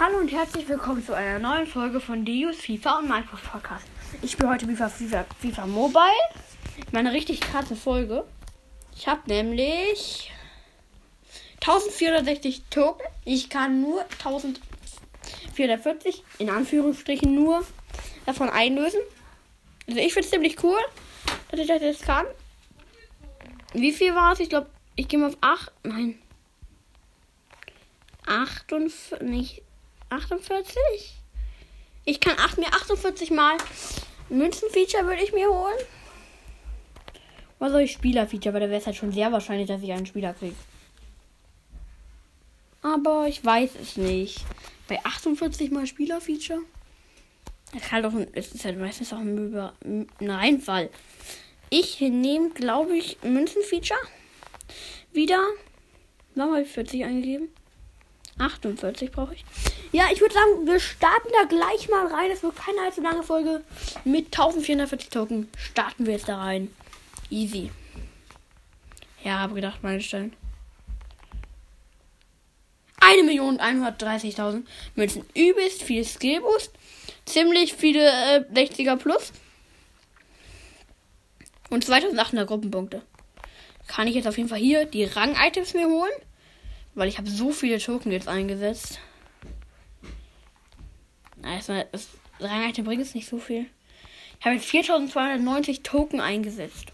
Hallo und herzlich willkommen zu einer neuen Folge von Deus FIFA und Minecraft Podcast. Ich spiele heute FIFA, FIFA, FIFA Mobile. Meine richtig krasse Folge. Ich habe nämlich 1460 Token. Ich kann nur 1440 in Anführungsstrichen nur davon einlösen. Also ich finde es ziemlich cool, dass ich das jetzt kann. Wie viel war es? Ich glaube, ich gehe mal auf 8. Nein. 48, nicht 48? Ich kann 8, mir 48 mal Münzenfeature würde ich mir holen. Was soll ich Spielerfeature? Weil da wäre es halt schon sehr wahrscheinlich, dass ich einen Spieler kriege. Aber ich weiß es nicht. Bei 48 mal Spielerfeature? Das halt auch, ist halt meistens auch ein, Über, ein Reinfall. Ich nehme, glaube ich, Münzenfeature. Wieder. Warum habe ich 40 eingegeben? 48 brauche ich. Ja, ich würde sagen, wir starten da gleich mal rein. Es wird keine allzu lange Folge. Mit 1440 Token starten wir jetzt da rein. Easy. Ja, habe gedacht, Meilenstein. 1.130.000 Münzen. Übelst viel Skillboost. Ziemlich viele äh, 60er Plus. Und 2800 Gruppenpunkte. Kann ich jetzt auf jeden Fall hier die Rang-Items mir holen. Weil ich habe so viele Token jetzt eingesetzt. Erstmal, das Rang-Item bringt jetzt nicht so viel. Ich habe jetzt 4290 Token eingesetzt.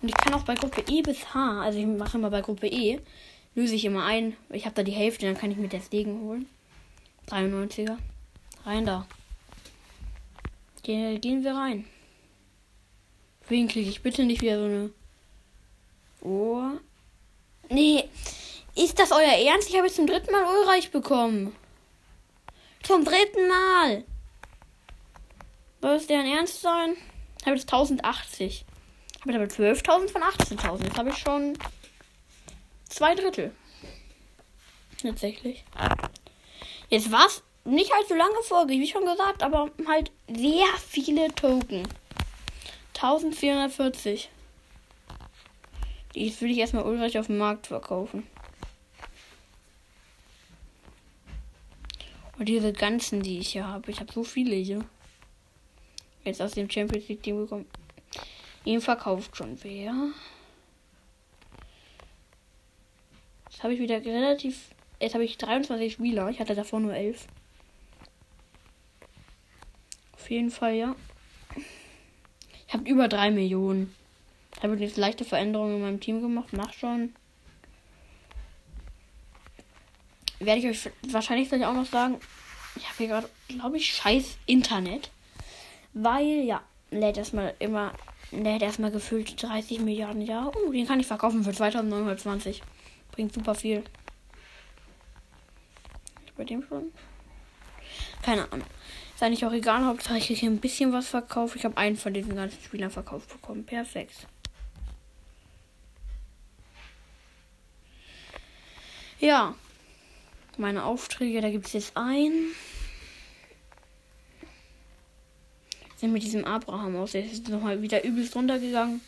Und ich kann auch bei Gruppe E bis H, also ich mache immer bei Gruppe E, löse ich immer ein. Ich habe da die Hälfte, dann kann ich mir das Degen holen. 93er. Rein da. Gehen, gehen wir rein. Wen kriege ich bitte nicht wieder so eine. Oh. Nee. Ist das euer Ernst? Ich habe jetzt zum dritten Mal Ulreich bekommen. Zum dritten Mal. Soll es deren Ernst sein? Ich habe jetzt 1080. Ich habe aber 12.000 von 18.000. Jetzt habe ich schon zwei Drittel. Tatsächlich. Jetzt war es nicht allzu lange Folge, wie schon gesagt, aber halt sehr viele Token. 1440. Die will ich erstmal Ulreich auf dem Markt verkaufen. Und diese ganzen, die ich hier habe. Ich habe so viele hier. Jetzt aus dem Champions League Team bekommen. Ihn verkauft schon wer. Jetzt habe ich wieder relativ. Jetzt habe ich 23 Spieler. Ich hatte davor nur 11. Auf jeden Fall, ja. Ich habe über 3 Millionen. Ich habe jetzt leichte Veränderungen in meinem Team gemacht. Mach schon. Werde ich euch wahrscheinlich gleich auch noch sagen. Ich habe hier gerade, glaube ich, scheiß Internet. Weil, ja, lädt erstmal immer, lädt erstmal gefüllt 30 Milliarden Jahre. Oh, den kann ich verkaufen für 2920. Bringt super viel. Bei dem schon? Keine Ahnung. Ist eigentlich auch egal, Hauptsache ich kriege ein bisschen was verkauft. Ich habe einen von diesen ganzen Spielern verkauft bekommen. Perfekt. Ja. Meine Aufträge, da gibt es jetzt ein. Sind mit diesem Abraham aus. Der ist nochmal wieder übelst runtergegangen.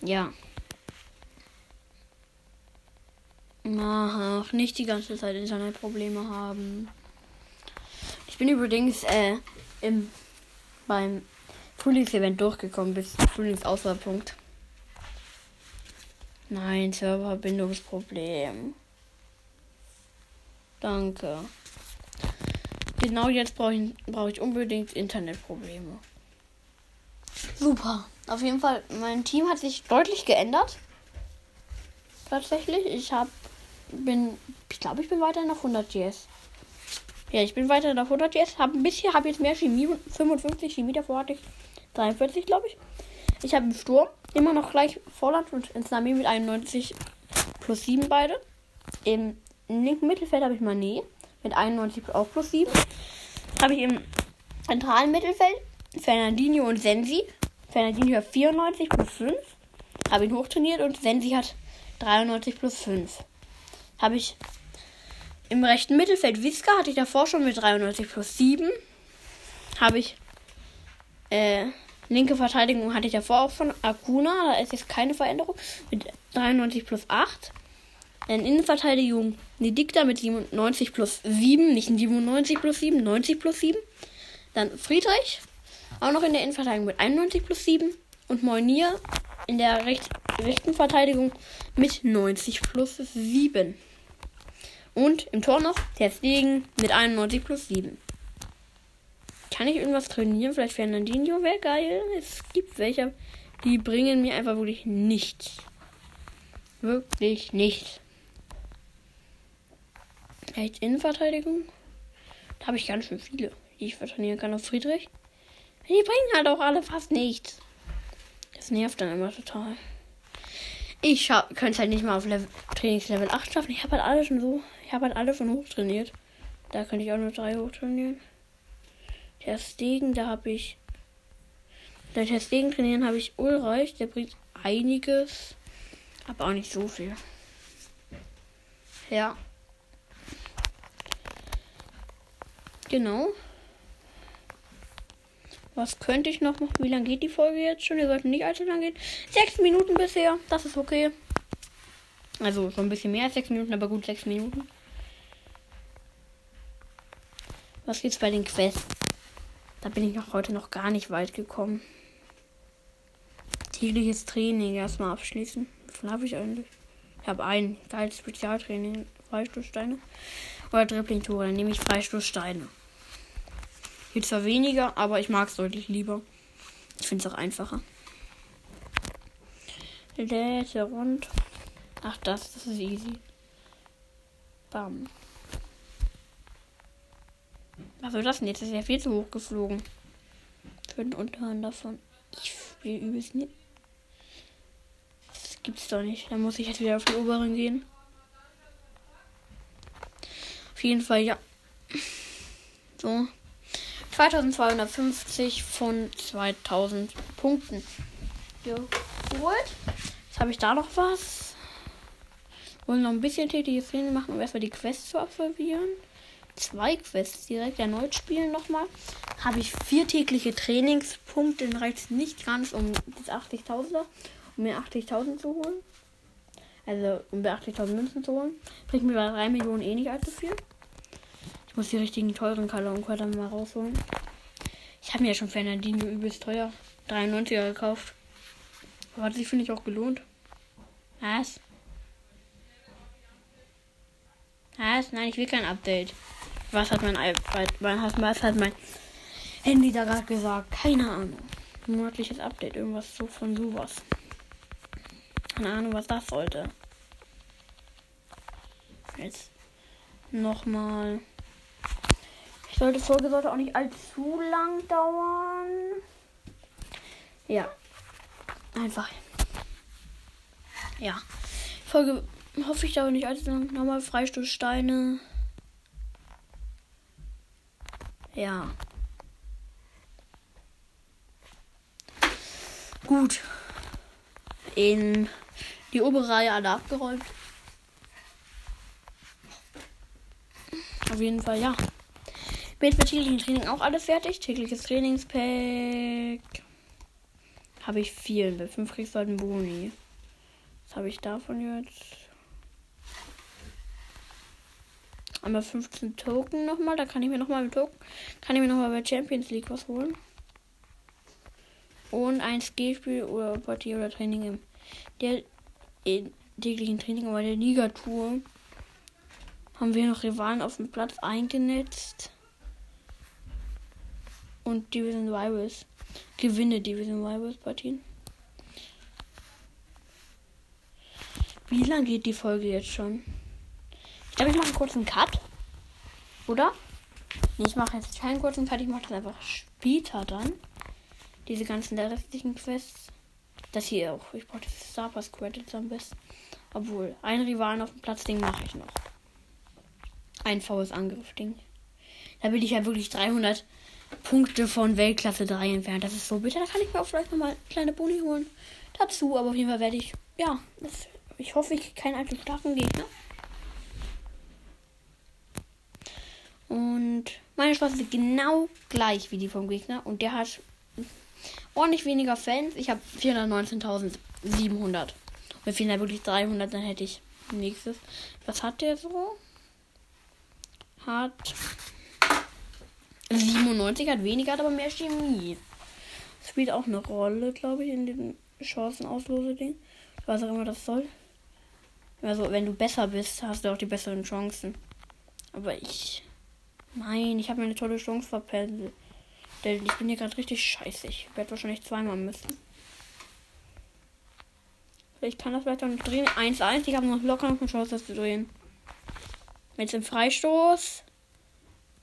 Ja. Ach, nicht die ganze Zeit Internetprobleme haben. Ich bin übrigens äh, im, beim Frühlingsevent durchgekommen bis Frühlingsauswahlpunkt. Nein, Serververbindungsproblem. Danke. Genau jetzt brauche ich, brauch ich unbedingt Internetprobleme. Super. Auf jeden Fall, mein Team hat sich deutlich geändert. Tatsächlich. Ich habe bin ich glaube, ich bin weiterhin auf 100 GS. Ja, ich bin weiterhin auf 100 GS. Habe ein bisschen, habe jetzt mehr Chemie, 55 Chemie, davor hatte ich 43, glaube ich. Ich habe im Sturm immer noch gleich Vorland und ins Nami mit 91 plus 7 beide. Im linken Mittelfeld habe ich Manet mit 91 auch plus 7. Habe ich im zentralen Mittelfeld Fernandinho und Sensi. Fernandinho hat 94 plus 5. Habe ihn hochtrainiert und Sensi hat 93 plus 5. Habe ich im rechten Mittelfeld Visca, hatte ich davor schon mit 93 plus 7. Habe ich äh, linke Verteidigung hatte ich davor auch von Akuna, da ist jetzt keine Veränderung, mit 93 plus 8. In Innenverteidigung Nedikta mit 97 plus 7. Nicht 97 plus 7, 90 plus 7. Dann Friedrich. Auch noch in der Innenverteidigung mit 91 plus 7. Und Moinier in der recht, rechten Verteidigung mit 90 plus 7. Und im Tor noch der Stegen mit 91 plus 7. Kann ich irgendwas trainieren? Vielleicht Fernandinho wäre geil. Es gibt welche, die bringen mir einfach wirklich nichts. Wirklich nichts. Echt Innenverteidigung? Da habe ich ganz schön viele, die ich trainieren kann auf Friedrich. Die bringen halt auch alle fast nichts. Das nervt dann immer total. Ich könnte es halt nicht mal auf Level, Trainingslevel 8 schaffen. Ich habe halt alle schon so. Ich habe halt alle schon hoch trainiert. Da könnte ich auch nur drei hoch trainieren. Der Stegen, da habe ich. Der Stegen trainieren habe ich Ulreich. Der bringt einiges. Aber auch nicht so viel. Ja. Genau. Was könnte ich noch machen? Wie lange geht die Folge jetzt schon? Ihr sollten nicht allzu lang gehen. Sechs Minuten bisher. Das ist okay. Also schon ein bisschen mehr als sechs Minuten, aber gut sechs Minuten. Was geht's bei den Quests? Da bin ich noch heute noch gar nicht weit gekommen. Tägliches Training erstmal abschließen. Wie habe ich eigentlich? Ich habe ein geiles Spezialtraining. Freistoßsteine. Oder Dribbling-Tore. Dann nehme ich Freistoßsteine. Hier zwar weniger, aber ich mag es deutlich lieber. Ich finde es auch einfacher. Der rund. Ach, das, das ist easy. Bam. Was soll das denn? Jetzt ist ja viel zu hoch geflogen. Für den Unterhand davon. Ich spiele übelst nicht. Das gibt's doch nicht. Da muss ich jetzt wieder auf die oberen gehen. Auf jeden Fall, ja. So. 2250 von 2000 Punkten geholt. Jetzt habe ich da noch was. Wollen noch ein bisschen tätiges Training machen, um erstmal die Quest zu absolvieren. Zwei Quests direkt erneut spielen nochmal. Habe ich vier tägliche Trainingspunkte. Dann reicht nicht ganz, um das 80.000er, um mir 80.000 zu holen. Also um mir 80.000 Münzen zu holen. Bringt mir bei 3 Millionen eh nicht allzu viel. Ich muss die richtigen teuren Kalorien mal rausholen. Ich habe mir ja schon Fernandinho übelst teuer 93er gekauft. Aber hat sich, finde ich, auch gelohnt. Was? Was? Nein, ich will kein Update. Was hat mein iPad, was hat mein Handy da gerade gesagt? Keine Ahnung. Monatliches Update, irgendwas so von sowas. Keine Ahnung, was das sollte. Jetzt nochmal. Ich sollte Folge sollte auch nicht allzu lang dauern. Ja. Einfach. Ja. Folge hoffe ich dauert nicht allzu lang. Nochmal Freistoßsteine. Ja. Gut. In die obere Reihe alle abgeräumt. Auf jeden Fall, ja. Mit täglichen Training auch alles fertig. Tägliches Trainingspack. Habe ich viel. Bei 5 kriegst du halt einen Boni. Was habe ich davon jetzt? Einmal 15 Token nochmal. Da kann ich mir nochmal mit Token. Kann ich mir nochmal bei Champions League was holen. Und ein Skillspiel oder Partie oder Training im der in täglichen Training aber der Ligatur haben wir noch Rivalen auf dem Platz eingenetzt und Division Rivals. Gewinne Division Rivals Partien. Wie lang geht die Folge jetzt schon? Ich glaube, ich mache einen kurzen Cut. Oder? Nee, ich mache jetzt keinen kurzen Cut, ich mache das einfach später dann. Diese ganzen der restlichen Quests. Das hier auch. Ich brauche das Star Pass Credits am besten. Obwohl, ein Rivalen auf dem Platz, Ding mache ich noch. Ein faules Angriff-Ding. Da will ich ja wirklich 300 Punkte von Weltklasse 3 entfernt. Das ist so bitter. Da kann ich mir auch vielleicht nochmal kleine Boni holen. Dazu, aber auf jeden Fall werde ich. Ja, das, ich hoffe, ich keinen allzu starken Gegner. Und meine Chance ist genau gleich wie die vom Gegner. Und der hat ordentlich weniger Fans. Ich habe 419.700. Mir fehlen da wirklich 300, dann hätte ich nächstes. Was hat der so? hat 97, hat weniger, hat aber mehr Chemie. Spielt auch eine Rolle, glaube ich, in dem Chancenauslose-Ding. Was auch immer das soll. Also, wenn du besser bist, hast du auch die besseren Chancen. Aber ich. Nein, ich habe mir eine tolle Chance verpellt. Ich bin hier gerade richtig scheiße. Ich werde wahrscheinlich zweimal müssen. Ich kann das vielleicht auch nicht drehen. 1-1. Ich habe noch locker noch eine Chance, das zu drehen. Jetzt im Freistoß.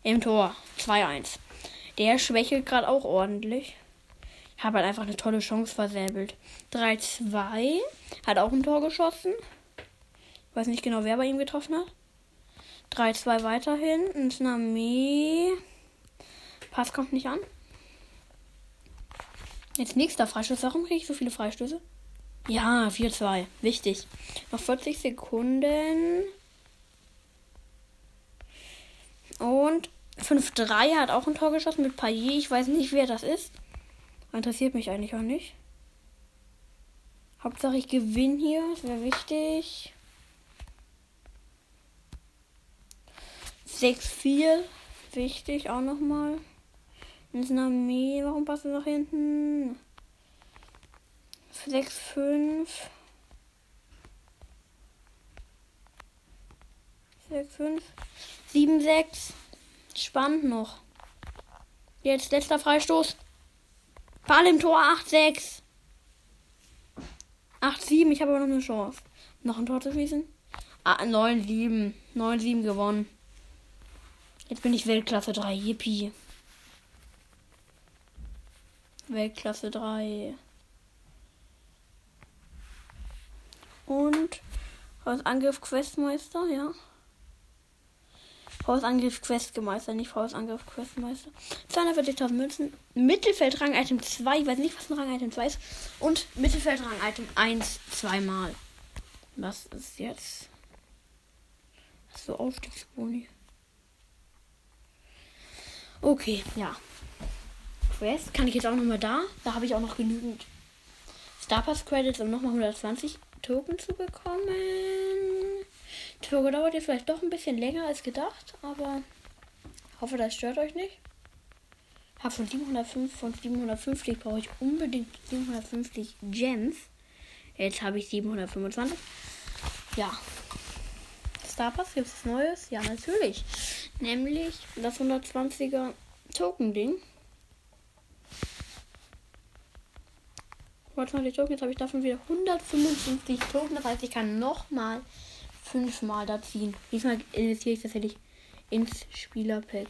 Im Tor. 2-1. Der schwächelt gerade auch ordentlich. Ich habe halt einfach eine tolle Chance versäbelt. 3-2. Hat auch ein Tor geschossen. Ich weiß nicht genau, wer bei ihm getroffen hat. 3-2 weiterhin. Name. Pass kommt nicht an. Jetzt nächster Freistoß. Warum kriege ich so viele Freistöße? Ja, 4-2. Wichtig. Noch 40 Sekunden. Und 5-3 hat auch ein Tor geschossen mit Payet. Ich weiß nicht, wer das ist. Interessiert mich eigentlich auch nicht. Hauptsache ich gewinne hier. Das wäre wichtig. 6-4. Wichtig auch nochmal. Nami, warum passt du nach hinten? 6-5. 6-5. 7-6. Spannend noch. Jetzt letzter Freistoß. Ball im Tor 8-6. 8-7. Ich habe aber noch eine Chance. Noch ein Tor zu schießen. Ah, 9-7. 9-7 gewonnen. Jetzt bin ich Weltklasse 3. Yippie. Weltklasse 3. Und Hausangriff Questmeister, ja. Hausangriff Questmeister, nicht Hausangriff Questmeister. 240.000 Münzen. Mittelfeldrang Item 2, ich weiß nicht, was ein Rang Item 2 ist. Und Mittelfeldrang Item 1 zweimal. Was ist jetzt? So Aufstiegsboni. Okay, ja. Quest kann ich jetzt auch nochmal da. Da habe ich auch noch genügend Star Pass Credits, um nochmal 120 Token zu bekommen. Die Folge dauert jetzt vielleicht doch ein bisschen länger als gedacht, aber hoffe, das stört euch nicht. Hab von 705 von 750 brauche ich unbedingt 750 Gems. Jetzt habe ich 725. Ja. Star Pass gibt es Neues? Ja, natürlich. Nämlich das 120er Token-Ding. 120 Token, jetzt habe ich davon wieder 155 Token. Das heißt, ich kann nochmal fünfmal da ziehen. Diesmal investiere ich tatsächlich ins Spielerpack.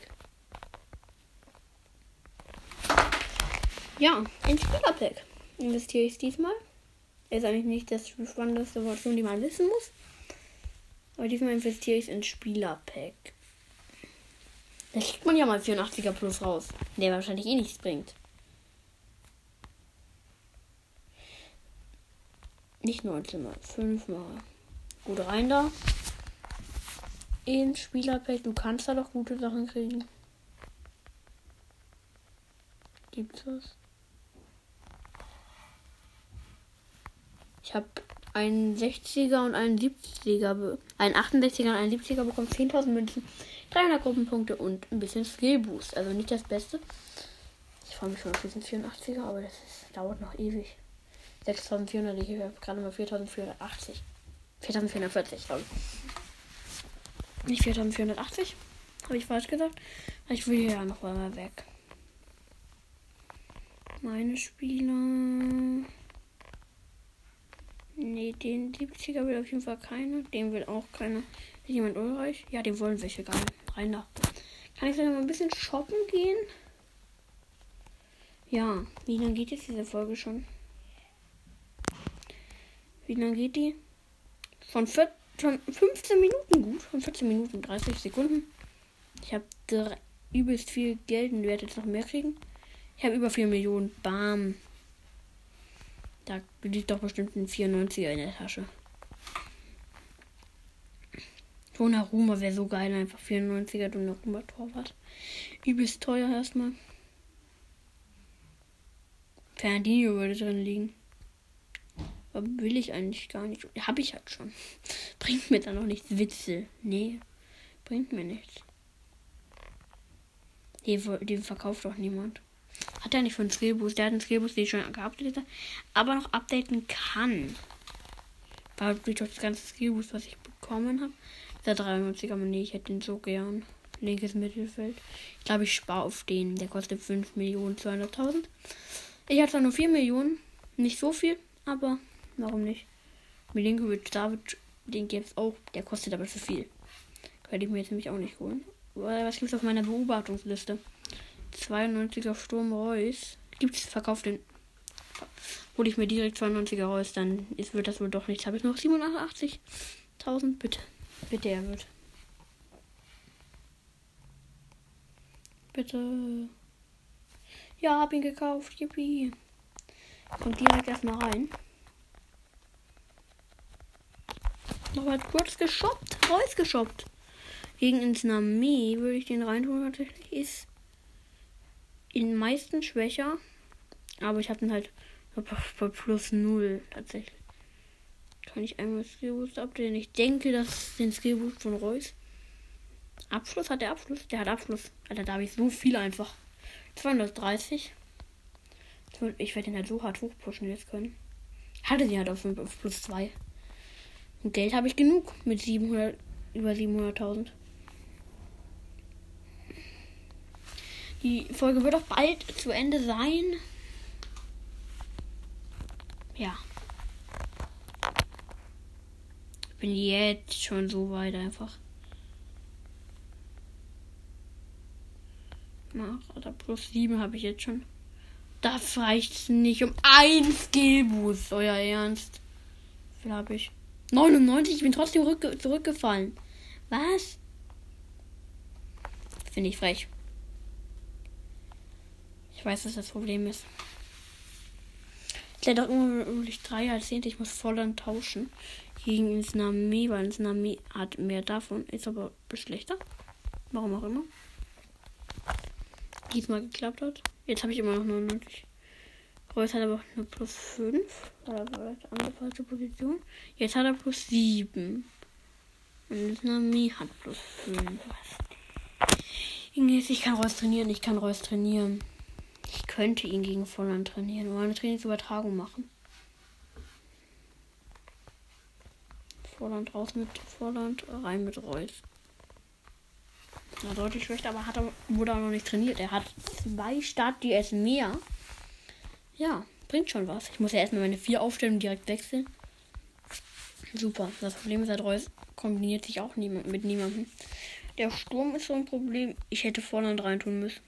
Ja, ins Spielerpack investiere ich diesmal. Ist eigentlich nicht das spannendste Wort, die man wissen muss. Aber diesmal investiere ich ins Spielerpack. Da kriegt man ja mal 84er Plus raus. Der wahrscheinlich eh nichts bringt. Nicht 19 mal, 5 mal. Gut rein da. In Spielerpack, du kannst da doch gute Sachen kriegen. Gibt's was? Ich habe einen 60er und einen 70er, einen 68er und einen 70er bekommen 10.000 Münzen, 300 Gruppenpunkte und ein bisschen Skillboost. Also nicht das Beste. Ich freue mich schon auf diesen 84er, aber das ist, dauert noch ewig. 6400, ich habe gerade mal 4480. 4440, glaube ich. Nicht 4480. Habe ich falsch gesagt. Ich will hier ja noch einmal weg. Meine Spieler. Nee, den 70er will auf jeden Fall keiner. Den will auch keiner. Ist jemand Ulreich? Ja, den wollen welche gar nicht. Rein da. Kann ich dann mal ein bisschen shoppen gehen? Ja, wie lange geht jetzt diese Folge schon? Wie lange geht die? Von, vier, von 15 Minuten gut. Von 14 Minuten 30 Sekunden. Ich habe übelst viel Geld und werde jetzt noch mehr kriegen. Ich habe über 4 Millionen. Bam. Da liegt doch bestimmt ein 94er in der Tasche. Donnarumma wäre so geil, einfach 94er Donnarumma Torwart. Übelst teuer erstmal. Fernandinho würde drin liegen. Will ich eigentlich gar nicht. Habe ich halt schon. Bringt mir dann noch nichts. Witze. Nee. Bringt mir nichts. Den, verkauft doch niemand. Hat er nicht von Skillboost. Der hat einen Skillboost, den ich schon geupdatet aber noch updaten kann. War durch das ganze Skillboost, was ich bekommen habe. Der 93, aber nee, ich hätte den so gern. Linkes Mittelfeld. Ich glaube, ich spare auf den. Der kostet 5 Millionen 200.000. Ich hatte nur 4 Millionen. Nicht so viel, aber warum nicht? Milinkovic David, den gibt es auch. Der kostet aber zu viel. Könnte ich mir jetzt nämlich auch nicht holen. Was gibt es auf meiner Beobachtungsliste? 92er Sturm Reus. Gibt es verkauft den. Hole ich mir direkt 92er Reus, dann ist, wird das wohl doch nichts. Habe ich noch 87.000? Bitte. Bitte, er wird. Bitte. Ja, hab ihn gekauft. Yippie. Kommt direkt erstmal rein. Nochmal kurz geshoppt. Reus geshoppt. Gegen ins Nami würde ich den reintun. Tatsächlich ist in meisten schwächer. Aber ich habe ihn halt bei plus 0 tatsächlich. Kann ich einmal Skillboost updaten? Ich denke, dass den Skillboost von Reus. Abschluss hat der Abschluss? Der hat Abschluss. Alter, da habe ich so viel einfach. 230. Ich werde den halt so hart hochpushen jetzt können. Hatte die halt auf, auf plus 2. Und Geld habe ich genug mit 700, über 700.000. Die Folge wird auch bald zu Ende sein. Ja. Ich bin jetzt schon so weit einfach. Mach, oder plus 7 habe ich jetzt schon. Das reicht nicht um ein Skillboost, euer Ernst. Wie viel habe ich? 99, ich bin trotzdem zurückgefallen. Was? Finde ich frech. Ich weiß, dass das Problem ist. Ich hätte auch immer wirklich drei Jahrzehnte. Ich muss voll tauschen. Gegen ins Nami, weil ins Nami hat mehr davon. Ist aber schlechter. Warum auch immer. Diesmal geklappt hat. Jetzt habe ich immer noch 99. Reus hat aber nur plus 5. Oder andere falsche Position? Jetzt hat er plus 7. Und Nami hat plus 5. Ich kann Reus trainieren. Ich kann Reus trainieren. Ich könnte ihn gegen Volland trainieren oder eine Trainingsübertragung machen. Vorland raus mit Vorland, rein mit Reus. Na, deutlich schlechter, aber hat er, wurde auch noch nicht trainiert. Er hat zwei Start-DS mehr. Ja, bringt schon was. Ich muss ja erstmal meine vier aufstellen und direkt wechseln. Super. Das Problem ist, Reus kombiniert sich auch niemand, mit niemandem. Der Sturm ist so ein Problem. Ich hätte Vorland reintun müssen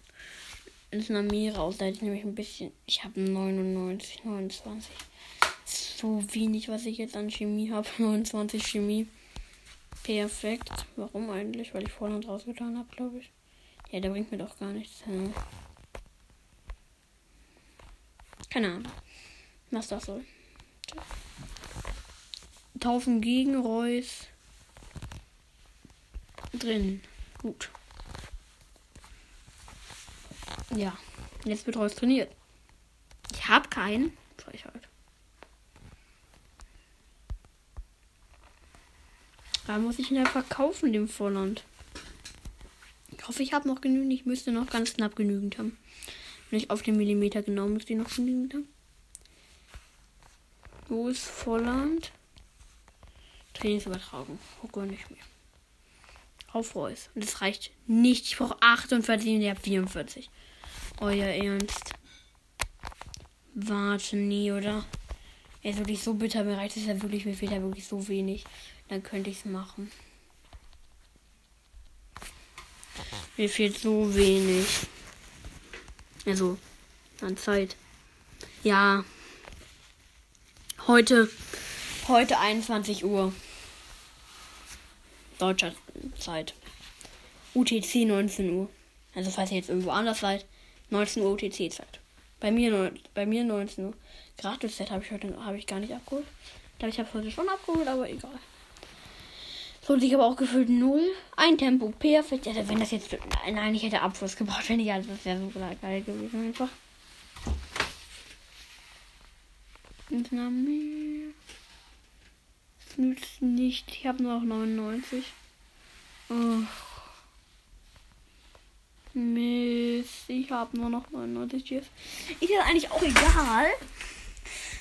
ins Nami raus. Da hätte ich nämlich ein bisschen. Ich habe 99, 29. So wenig, was ich jetzt an Chemie habe. 29 Chemie. Perfekt. Warum eigentlich? Weil ich Vorland rausgetan habe, glaube ich. Ja, der bringt mir doch gar nichts. Keine Ahnung. Was das soll. Taufen gegen Reus. Drin. Gut. Ja, jetzt wird Reus trainiert. Ich habe keinen. Frechheit. Da muss ich ihn ja verkaufen, dem Vorland. Ich hoffe, ich habe noch genügend. Ich müsste noch ganz knapp genügend haben. Ich auf den Millimeter genau müsste ich noch haben. Wo ist Volland? Trainingsübertragung. Gucke nicht mehr. Auf Reus. Und das reicht nicht. Ich brauche 48 und ich habe 44. Euer Ernst. Warte, nie, oder? Er ist wirklich so bitter. Mir reicht es ja wirklich, mir fehlt ja wirklich so wenig. Dann könnte ich es machen. Mir fehlt so wenig. Also, an Zeit. Ja. Heute, heute 21 Uhr. Deutscher Zeit. UTC 19 Uhr. Also falls ihr jetzt irgendwo anders seid, 19 Uhr UTC-Zeit. Bei mir, bei mir 19 Uhr. Gratis-Set habe ich heute habe ich gar nicht abgeholt. Ich glaube, ich habe heute schon abgeholt, aber egal. So, ich aber auch gefühlt null. Ein Tempo, perfekt. Also, wenn das jetzt. Nein, ich hätte Abfluss gebraucht, wenn ich alles. Das wäre so geil gewesen, einfach. Mehr. Nützt nicht. Ich habe nur noch 99. Oh. Mit ich habe nur noch 99 GS. Ist jetzt eigentlich auch egal.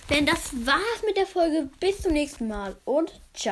Denn das war's mit der Folge. Bis zum nächsten Mal und ciao.